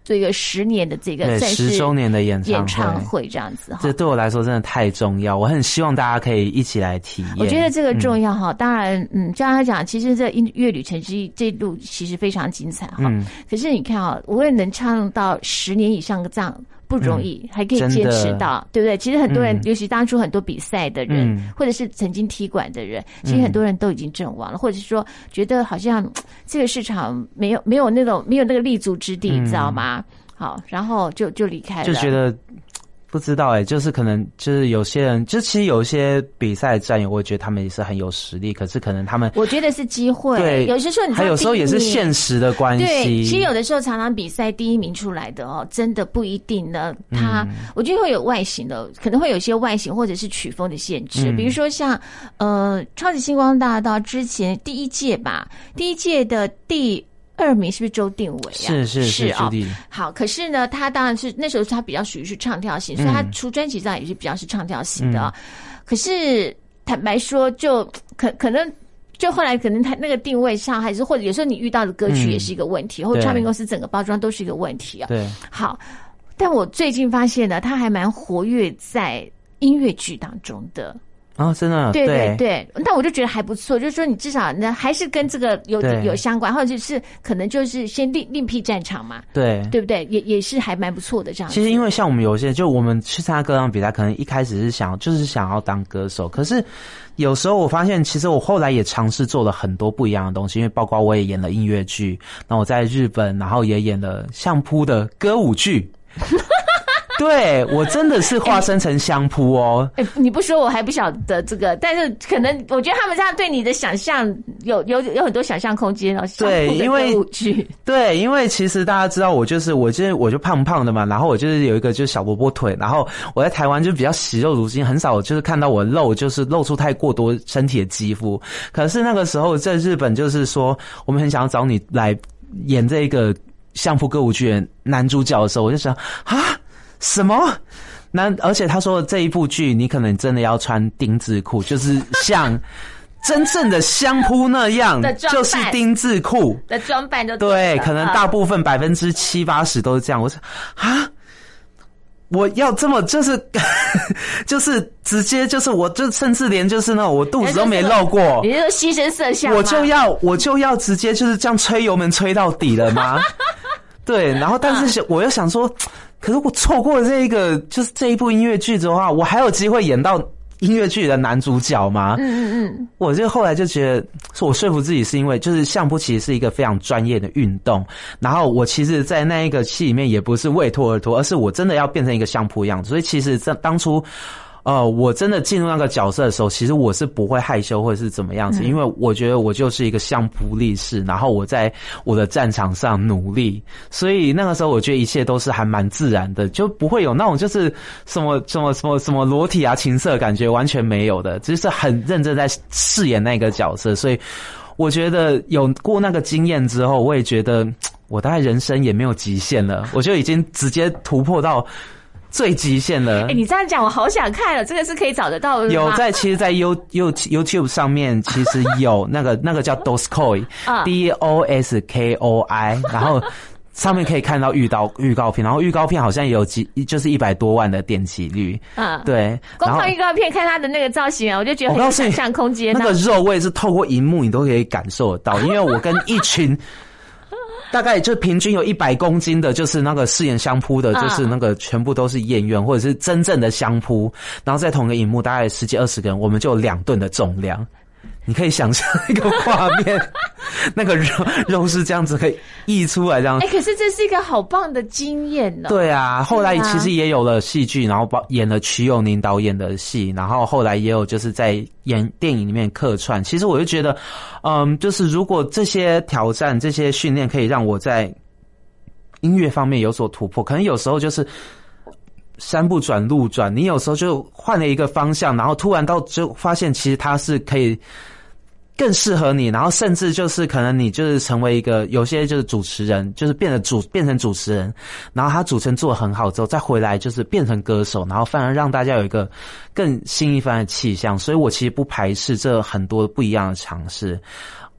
做一个十年的这个十周年的演演唱会这样子哈，这对我来说真的太重要，我很希望大家可以一起来体验。我觉得这个重要哈，当然，嗯，就像他讲，其实这音乐旅程之一，这路其实非常精彩哈。可是你看啊，我也能唱到十年以上的这样。不容易，还可以坚持到，对不对？其实很多人，尤其当初很多比赛的人，或者是曾经踢馆的人，其实很多人都已经阵亡了，或者是说觉得好像这个市场没有没有那种没有那个立足之地，你知道吗？好，然后就就离开了，就觉得。不知道哎，就是可能就是有些人，就其实有一些比赛战友，我觉得他们也是很有实力，可是可能他们，我觉得是机会。对，有些时候你还有时候也是现实的关系。对，其实有的时候常常比赛第一名出来的哦，真的不一定呢。他我觉得会有外形的，可能会有些外形或者是曲风的限制。比如说像呃，超级星光大道之前第一届吧，第一届的第。二名是不是周定伟啊？是是是啊。好，可是呢，他当然是那时候他比较属于是唱跳型，所以他出专辑上也是比较是唱跳型的。可是坦白说，就可可能就后来可能他那个定位上，还是或者有时候你遇到的歌曲也是一个问题，或者唱片公司整个包装都是一个问题啊。对。好，但我最近发现呢，他还蛮活跃在音乐剧当中的。啊，真的，对对对，但我就觉得还不错，就是说你至少呢还是跟这个有有相关，或者是可能就是先另另辟战场嘛，对对不对？也也是还蛮不错的这样。其实因为像我们有些，就我们去参加歌唱比赛，可能一开始是想就是想要当歌手，可是有时候我发现，其实我后来也尝试做了很多不一样的东西，因为包括我也演了音乐剧，那我在日本，然后也演了相扑的歌舞剧。(laughs) 对我真的是化身成相扑哦！哎，你不说我还不晓得这个，但是可能我觉得他们这样对你的想象有有有很多想象空间哦。对，因为对，因为其实大家知道我就是我，就是我就胖胖的嘛，然后我就是有一个就是小萝卜腿，然后我在台湾就比较喜肉如金，很少就是看到我露就是露出太过多身体的肌肤。可是那个时候在日本，就是说我们很想要找你来演这个相扑歌舞剧男主角的时候，我就想啊。什么？那而且他说这一部剧，你可能真的要穿丁字裤，(laughs) 就是像真正的相扑那样，就是丁字裤的装扮就对。可能大部分百分之七八十都是这样。我说啊，我要这么就是 (laughs) 就是直接就是我就甚至连就是那我肚子都没露过，你是牺牲色相，我就要我就要直接就是这样吹油门吹到底了吗？(laughs) 对，然后但是我又想说。可是我错过了这一个，就是这一部音乐剧的话，我还有机会演到音乐剧的男主角吗？嗯嗯嗯。我就后来就觉得，我说服自己是因为，就是相扑其实是一个非常专业的运动。然后我其实，在那一个戏里面，也不是为托而托，而是我真的要变成一个相扑样子。所以其实，在当初。呃，我真的进入那个角色的时候，其实我是不会害羞或者是怎么样子，因为我觉得我就是一个相扑力士，然后我在我的战场上努力，所以那个时候我觉得一切都是还蛮自然的，就不会有那种就是什么什么什么什么裸体啊、情色感觉完全没有的，就是很认真在饰演那个角色，所以我觉得有过那个经验之后，我也觉得我大概人生也没有极限了，我就已经直接突破到。最极限了！哎，你这样讲，我好想看了。这个是可以找得到的有在，其实，在 You You YouTube 上面，其实有 (laughs) 那个那个叫 Doskoi，D O S K O I，然后上面可以看到预告预告片，然后预告片好像有几就是一百多万的点击率。嗯，对。光看预告片，看他的那个造型啊，我就觉得很有想象空间。那个肉味是透过荧幕你都可以感受得到，因为我跟一群。大概就平均有一百公斤的，就是那个饰演相扑的，就是那个全部都是演员或者是真正的相扑，然后在同一个荧幕，大概十几二十个人，我们就有两吨的重量，你可以想象一个画面。(laughs) 那个肉肉是这样子可以溢出来这样哎、。可是这是一个好棒的经验呢、对啊，后来其实也有了戏剧，然后包演了瞿友宁导演的戏，然后后来也有就是在演电影里面客串。其实我就觉得，嗯，就是如果这些挑战、这些训练可以让我在音乐方面有所突破，可能有时候就是。山不转路转，你有时候就换了一个方向，然后突然到就发现其实它是可以更适合你，然后甚至就是可能你就是成为一个有些就是主持人，就是变得主变成主持人，然后他主持人做的很好之后，再回来就是变成歌手，然后反而让大家有一个更新一番的气象。所以我其实不排斥这很多不一样的尝试。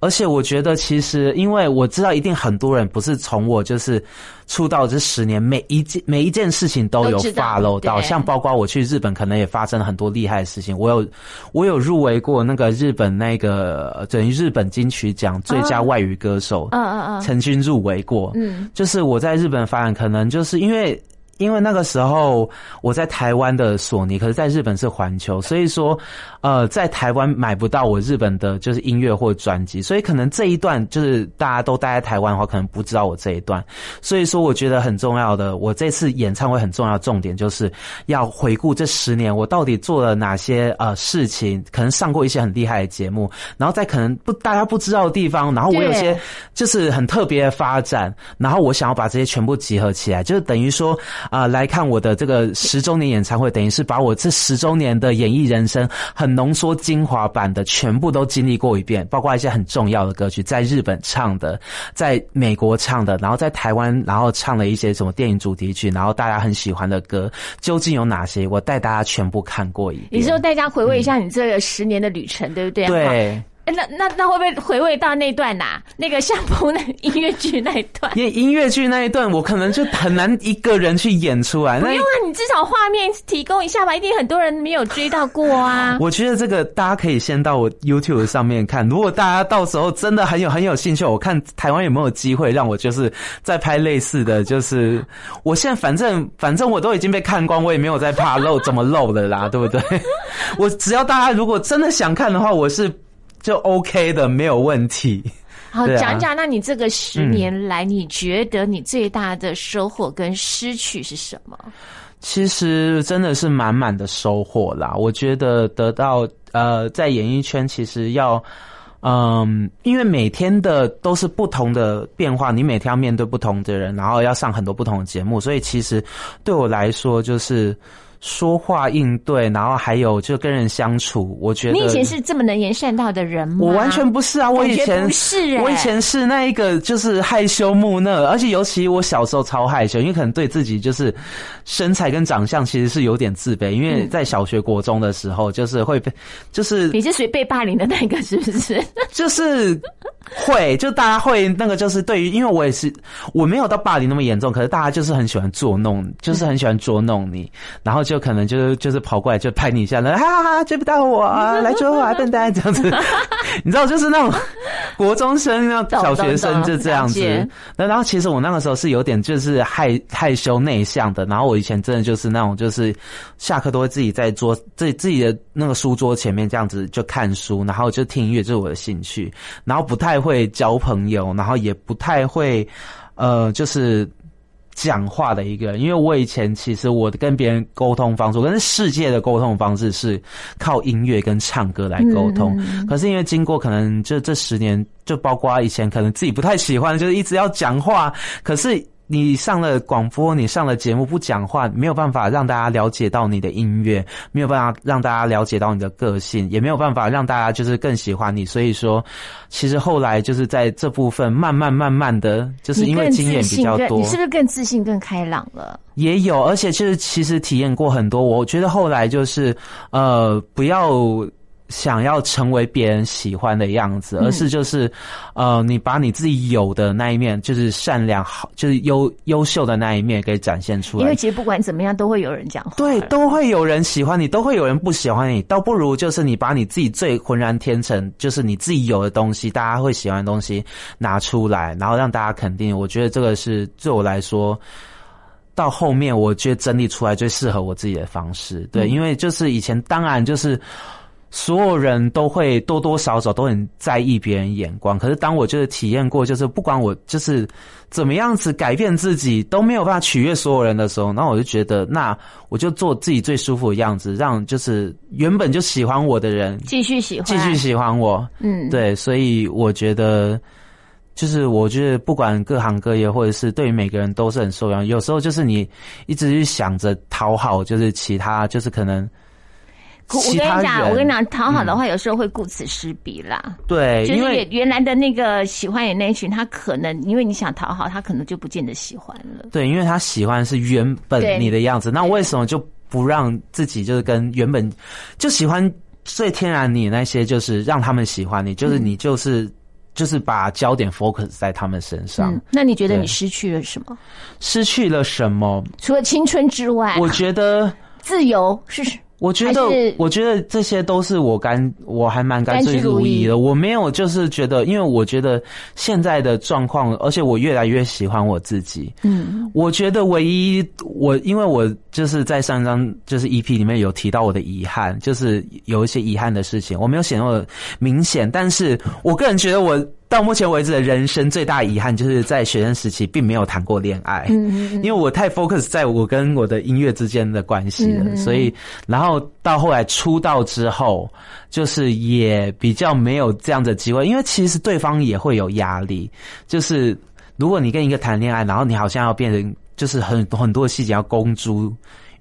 而且我觉得，其实因为我知道，一定很多人不是从我就是出道这十年，每一件每一件事情都有都知道 follow 到，像包括我去日本，可能也发生了很多厉害的事情。我有我有入围过那个日本那个呃等于日本金曲奖最佳外语歌手，嗯嗯嗯曾经入围过。嗯，就是我在日本发展，可能就是因为。因为那个时候我在台湾的索尼，可是在日本是环球，所以说，呃，在台湾买不到我日本的就是音乐或专辑，所以可能这一段就是大家都待在台湾的话，可能不知道我这一段。所以说，我觉得很重要的，我这次演唱会很重要的重点就是要回顾这十年我到底做了哪些呃事情，可能上过一些很厉害的节目，然后在可能不大家不知道的地方，然后我有些就是很特别的发展，然后我想要把这些全部集合起来，就是等于说啊、来看我的这个十周年演唱会，等于是把我这十周年的演艺人生很浓缩精华版的全部都经历过一遍，包括一些很重要的歌曲，在日本唱的，在美国唱的，然后在台湾然后唱了一些什么电影主题曲，然后大家很喜欢的歌，究竟有哪些？我带大家全部看过一遍。你说大家回味一下你这个十年的旅程，对不对？好。对。哎那那那会不会回味到那段呐、那个相扑那音乐剧那一段？(laughs) 因为音乐剧那一段，我可能就很难一个人去演出来。那不用啊，你至少画面提供一下吧，一定很多人没有追到过啊。(laughs) 我觉得这个大家可以先到我 YouTube 上面看。如果大家到时候真的很有很有兴趣，我看台湾有没有机会让我就是再拍类似的就是，我现在反正反正我都已经被看光，我也没有在怕漏怎么漏的啦，对不对？(laughs) 我只要大家如果真的想看的话，我是就 OK 的，没有问题。好，讲讲，那你这个十年来，你觉得你最大的收获跟失去是什么？其实真的是满满的收获啦。我觉得得到呃，在演艺圈其实要。嗯，因为每天的都是不同的变化，你每天要面对不同的人，然后要上很多不同的节目，所以其实对我来说就是说话应对，然后还有就跟人相处，我觉得你以前是这么能言善道的人吗？我完全不是啊！我以前不是欸我以前是那一个就是害羞木讷，而且尤其我小时候超害羞，因为可能对自己就是身材跟长相其实是有点自卑，因为在小学、国中的时候就是会被，就是你是属于被霸凌的那个，是不是？(laughs) 就是会，就大家会那个，就是对于，因为我也是，我没有到霸凌那么严重，可是大家就是很喜欢捉弄，就是很喜欢捉弄你，然后就可能就是就是跑过来就拍你一下，然后哈哈哈追不到我啊，(laughs) 来追我啊，笨蛋这样子，(laughs) 你知道，就是那种国中生、那种小学生就这样子。那然后其实我那个时候是有点就是害害羞内向的，然后我以前真的就是那种就是下课都会自己在桌自己自己的那个书桌前面这样子就看书，然后就听音乐，这是我的兴趣，然后不太会交朋友，然后也不太会呃就是。讲话的一个人，因为我以前其实我跟别人沟通方式，我跟世界的沟通方式是靠音乐跟唱歌来沟通。可是因为经过可能就这十年，就包括以前可能自己不太喜欢，就是一直要讲话，可是。你上了广播，你上了节目不讲话，没有办法让大家了解到你的音乐，没有办法让大家了解到你的个性，也没有办法让大家就是更喜欢你。所以说，其实后来就是在这部分慢慢慢慢的，就是因为经验比较多，你是不是更自信、更开朗了？也有，而且就是其实体验过很多。我觉得后来就是呃，不要。想要成为别人喜欢的样子，而是就是，呃，你把你自己有的那一面，就是善良好，就是优优秀的那一面给展现出来。因为其实不管怎么样，都会有人讲话。对，都会有人喜欢你，都会有人不喜欢你，倒不如就是你把你自己最浑然天成，就是你自己有的东西，大家会喜欢的东西拿出来，然后让大家肯定。我觉得这个是对我来说。到后面，我觉得整理出来最适合我自己的方式，对，因为就是以前当然就是所有人都会多多少少都很在意别人眼光。可是当我就是体验过，就是不管我就是怎么样子改变自己都没有办法取悦所有人的时候，那我就觉得，那我就做自己最舒服的样子，让就是原本就喜欢我的人继续喜欢，继续喜欢我。嗯，对，所以我觉得。就是我觉得不管各行各业，或者是对于每个人都是很受用。有时候就是你一直去想着讨好，就是其他，就是可能。我跟你讲，我跟你讲，讨好的话，有时候会顾此失彼啦。对，就是因为原来的那个喜欢你那一群，他可能因为你想讨好，他可能就不见得喜欢了。对，因为他喜欢是原本你的样子，那为什么就不让自己就是跟原本就喜欢最天然你那些，就是让他们喜欢你，就是你就是。就是把焦点 focus 在他们身上，嗯，那你觉得你失去了什么？失去了什么？除了青春之外，我觉得，自由是我觉得，我觉得这些都是我甘，我还蛮甘之甘之如饴的。我没有就是觉得，因为我觉得现在的状况，而且我越来越喜欢我自己。嗯，我觉得唯一我，因为我就是在上一张就是 EP 里面有提到我的遗憾，就是有一些遗憾的事情，我没有显露的明显，但是我个人觉得我到目前为止的人生最大遗憾，就是在学生时期并没有谈过恋爱，嗯因为我太 focus 在我跟我的音乐之间的关系了，嗯。所以然后到后来出道之后，就是也比较没有这样的机会，因为其实对方也会有压力，就是如果你跟一个谈恋爱，然后你好像要变成就是很很多细节要公诸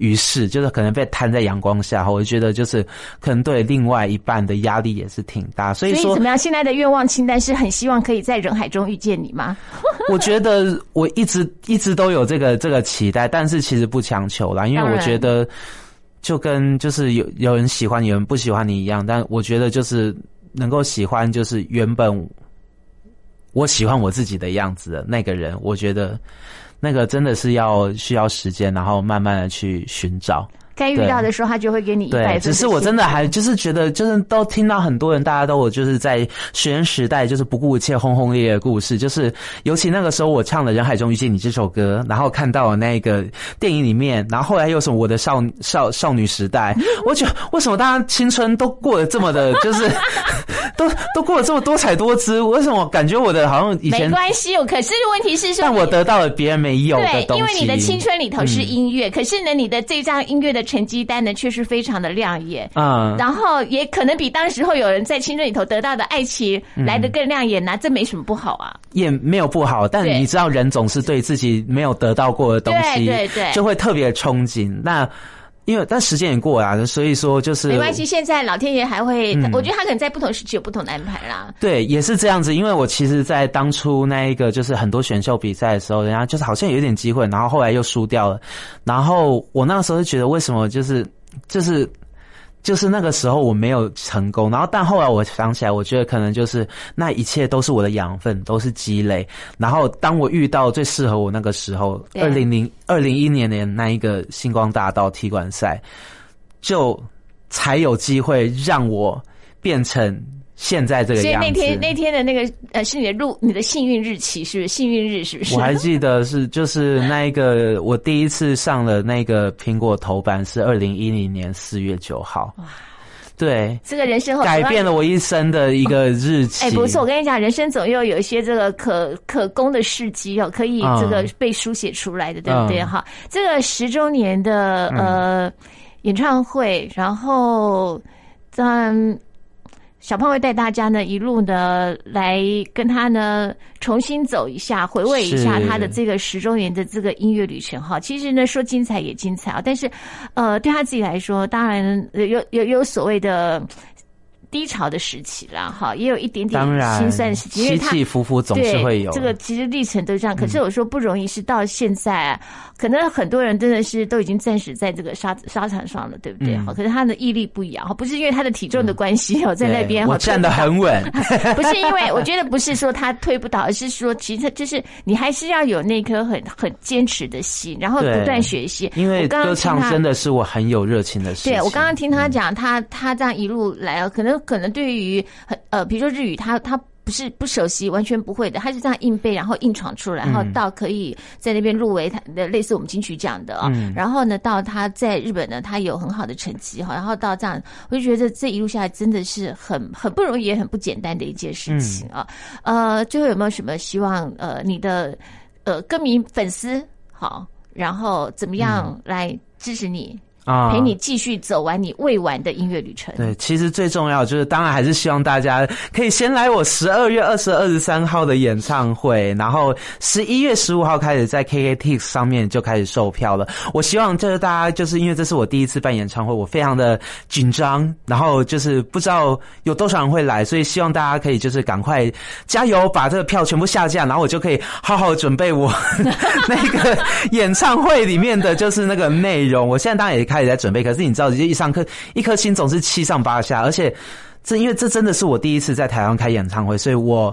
于是，就是可能被摊在阳光下，我就觉得就是可能对另外一半的压力也是挺大，所以说所以怎么样？现在的愿望清单是很希望可以在人海中遇见你吗？(laughs) 我觉得我一直一直都有这个这个期待，但是其实不强求啦，因为我觉得就跟就是有有人喜欢你，有人不喜欢你一样，但我觉得就是能够喜欢就是原本我喜欢我自己的样子的那个人，我觉得那个真的是要需要时间，然后慢慢的去寻找。该遇到的时候，他就会给你一百对，分。只是我真的还就是觉得，就是都听到很多人，大家都有就是在学生时代就是不顾一切轰轰烈烈的故事，就是尤其那个时候我唱了《人海中遇见你》这首歌，然后看到了那个电影里面，然后后来又什么我的少少少女时代，(laughs) 我觉得为什么大家青春都过得这么的，就是都都过得这么多彩多姿，为什么感觉我的好像以没前，关系，可是问题是说，但我得到了别人没有的对，东西，因为你的青春里头是嗯。音乐，可是呢，你的这张音乐的成绩单呢，确实非常的亮眼。啊，然后也可能比当时候有人在青春里头得到的爱情嗯来得更亮眼呐、这没什么不好啊。也没有不好，但你知道，人总是对自己没有得到过的东西，对对对就会特别憧憬。那因为但时间也过啊，所以说就是没关系，现在老天爷还会，嗯我觉得他可能在不同时期有不同的安排啦。对，也是这样子。因为我其实，在当初那一个就是很多选秀比赛的时候，人家就是好像有点机会，然后后来又输掉了。然后我那个时候就觉得，为什么就是就是。就是那个时候我没有成功，然后但后来我想起来，我觉得可能就是那一切都是我的养分，都是积累。然后当我遇到最适合我那个时候，对二零零二零一年的那一个星光大道踢馆赛，就才有机会让我变成现在这个所以样。那天那天的那个呃，是你的入你的幸运日期是不是？幸运日是不是？我还记得是就是那一个我第一次上了那个苹果头版是二零一零年四月九号，哇对，这个人生改变了我一生的一个日期。哎，不错，我跟你讲，人生总要有一些这个可可供的事迹哦，可以嗯这个被书写出来的，对不对？嗯哈，这个十周年的呃演唱会，然后嗯。小胖会带大家呢一路呢来跟他呢重新走一下，回味一下他的这个十周年的这个音乐旅程哈。其实呢说精彩也精彩啊，但是呃对他自己来说，当然呃有有有所谓的低潮的时期啦，哈，也有一点点心酸的时期，因为他起起伏伏总是会有这个其实历程都这样。可是我说不容易，是到现在、啊，可能很多人真的是都已经暂时在这个沙沙场上了，对不对？嗯好、可是他的毅力不摇，哈，不是因为他的体重的关系哦，在那边我站得很稳。(laughs) 不是因为我觉得不是说他推不倒，而是说其实就是你还是要有那颗很很坚持的心，然后不断学习。因为歌唱真的是我很有热情的事情。对，我刚刚听他讲，他他这样一路来啊，可能可能对于很呃，比如说日语，他他不是不熟悉，完全不会的，他就这样硬背，然后硬闯出来，然后嗯到可以在那边入围他的类似我们金曲奖的啊、嗯然后呢，到他在日本呢，他有很好的成绩哈，然后到这样，我就觉得这一路下来真的是很很不容易，也很不简单的一件事情啊。呃，最后有没有什么希望？呃，你的呃歌迷粉丝好，然后怎么样来支持你，啊陪你继续走完你未完的音乐旅程？对，其实最重要就是，当然还是希望大家可以先来我十二月二十二十三号的演唱会，然后十一月十五号开始在 KKTix 上面就开始售票了。我希望就是大家就是因为这是我第一次办演唱会，我非常的紧张，然后就是不知道有多少人会来，所以希望大家可以就是赶快加油，把这个票全部下架，然后我就可以好好准备我 (laughs) 那个演唱会里面的就是那个内容。我现在当然也开始在准备，可是你知道，就一上课一颗心总是七上八下，而且这因为这真的是我第一次在台湾开演唱会，所以我。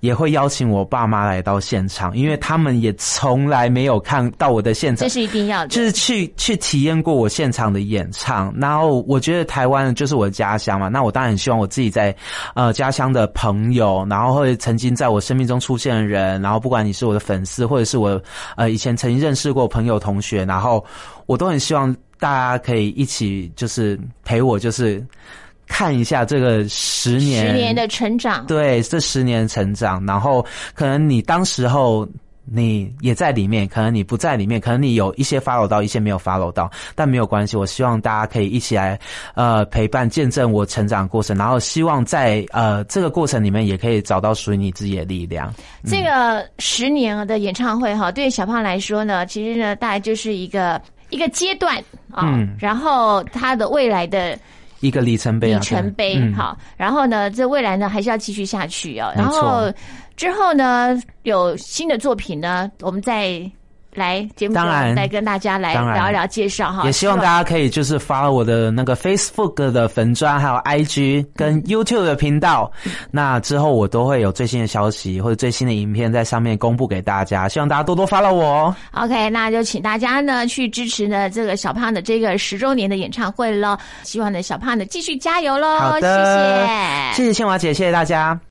也会邀请我爸妈来到现场，因为他们也从来没有看到我的现场。这，是一定要的，就是去去体验过我现场的演唱，然后我觉得台湾就是我的家乡嘛，那我当然很希望我自己在呃家乡的朋友，然后会曾经在我生命中出现的人，然后不管你是我的粉丝，或者是我呃以前曾经认识过朋友同学，然后我都很希望大家可以一起就是陪我，就是看一下这个十年十年的成长。对，这十年成长，然后可能你当时候你也在里面，可能你不在里面，可能你有一些 follow 到，一些没有 follow 到，但没有关系。我希望大家可以一起来呃陪伴见证我成长的过程，然后希望在呃这个过程里面也可以找到属于你自己的力量。这个十年的演唱会哈，对小胖来说呢，其实呢，大概就是一个一个阶段啊，嗯然后他的未来的一个里程碑啊，里程碑嗯。好，然后呢，这未来呢还是要继续下去哦，然后之后呢有新的作品呢，我们再来节目当然来跟大家来聊一聊介绍哈，也希望大家可以就是发我的那个 Facebook 的粉砖，还有 IG 跟 YouTube 的频道。那之后我都会有最新的消息或者最新的影片在上面公布给大家，希望大家多多发了我哦。OK，那就请大家呢去支持呢这个小胖的这个十周年的演唱会喽，希望呢小胖的继续加油喽，好的，谢谢。谢谢倩华姐，谢谢大家。